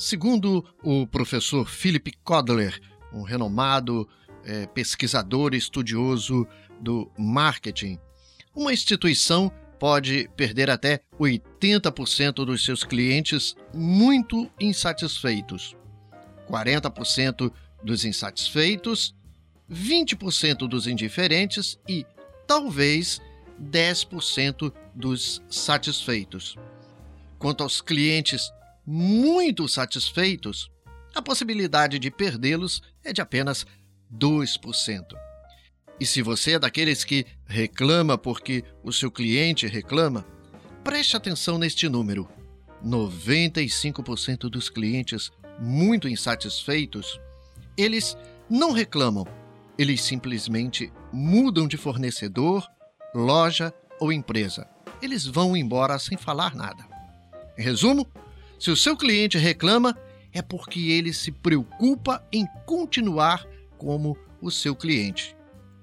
Segundo o professor Philip Kotler, um renomado é, pesquisador estudioso do marketing, uma instituição pode perder até 80% dos seus clientes muito insatisfeitos, 40% dos insatisfeitos, 20% dos indiferentes e talvez 10% dos satisfeitos. Quanto aos clientes muito satisfeitos, a possibilidade de perdê-los é de apenas 2%. E se você é daqueles que reclama porque o seu cliente reclama, preste atenção neste número. 95% dos clientes muito insatisfeitos, eles não reclamam, eles simplesmente mudam de fornecedor, loja ou empresa. Eles vão embora sem falar nada. Em resumo, se o seu cliente reclama, é porque ele se preocupa em continuar como o seu cliente.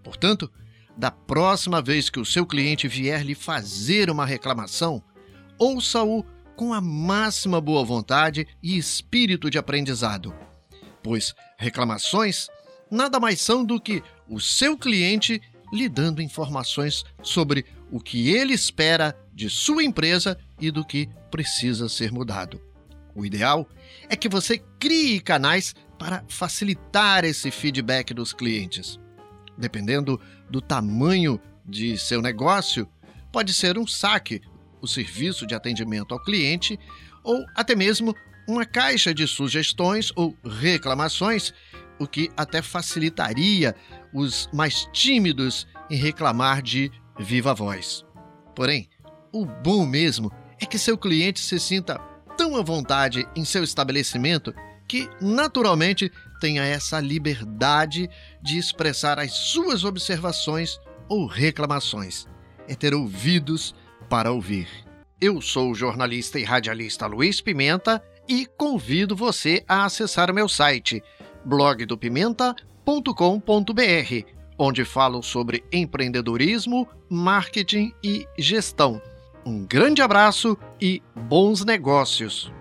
Portanto, da próxima vez que o seu cliente vier lhe fazer uma reclamação, ouça-o com a máxima boa vontade e espírito de aprendizado, pois reclamações nada mais são do que o seu cliente lhe dando informações sobre o que ele espera de sua empresa e do que precisa ser mudado. O ideal é que você crie canais para facilitar esse feedback dos clientes. Dependendo do tamanho de seu negócio, pode ser um saque, o serviço de atendimento ao cliente, ou até mesmo uma caixa de sugestões ou reclamações, o que até facilitaria os mais tímidos em reclamar de viva voz. Porém, o bom mesmo é que seu cliente se sinta vontade em seu estabelecimento que, naturalmente, tenha essa liberdade de expressar as suas observações ou reclamações. É ter ouvidos para ouvir. Eu sou o jornalista e radialista Luiz Pimenta e convido você a acessar o meu site blogdopimenta.com.br, onde falo sobre empreendedorismo, marketing e gestão. Um grande abraço e bons negócios!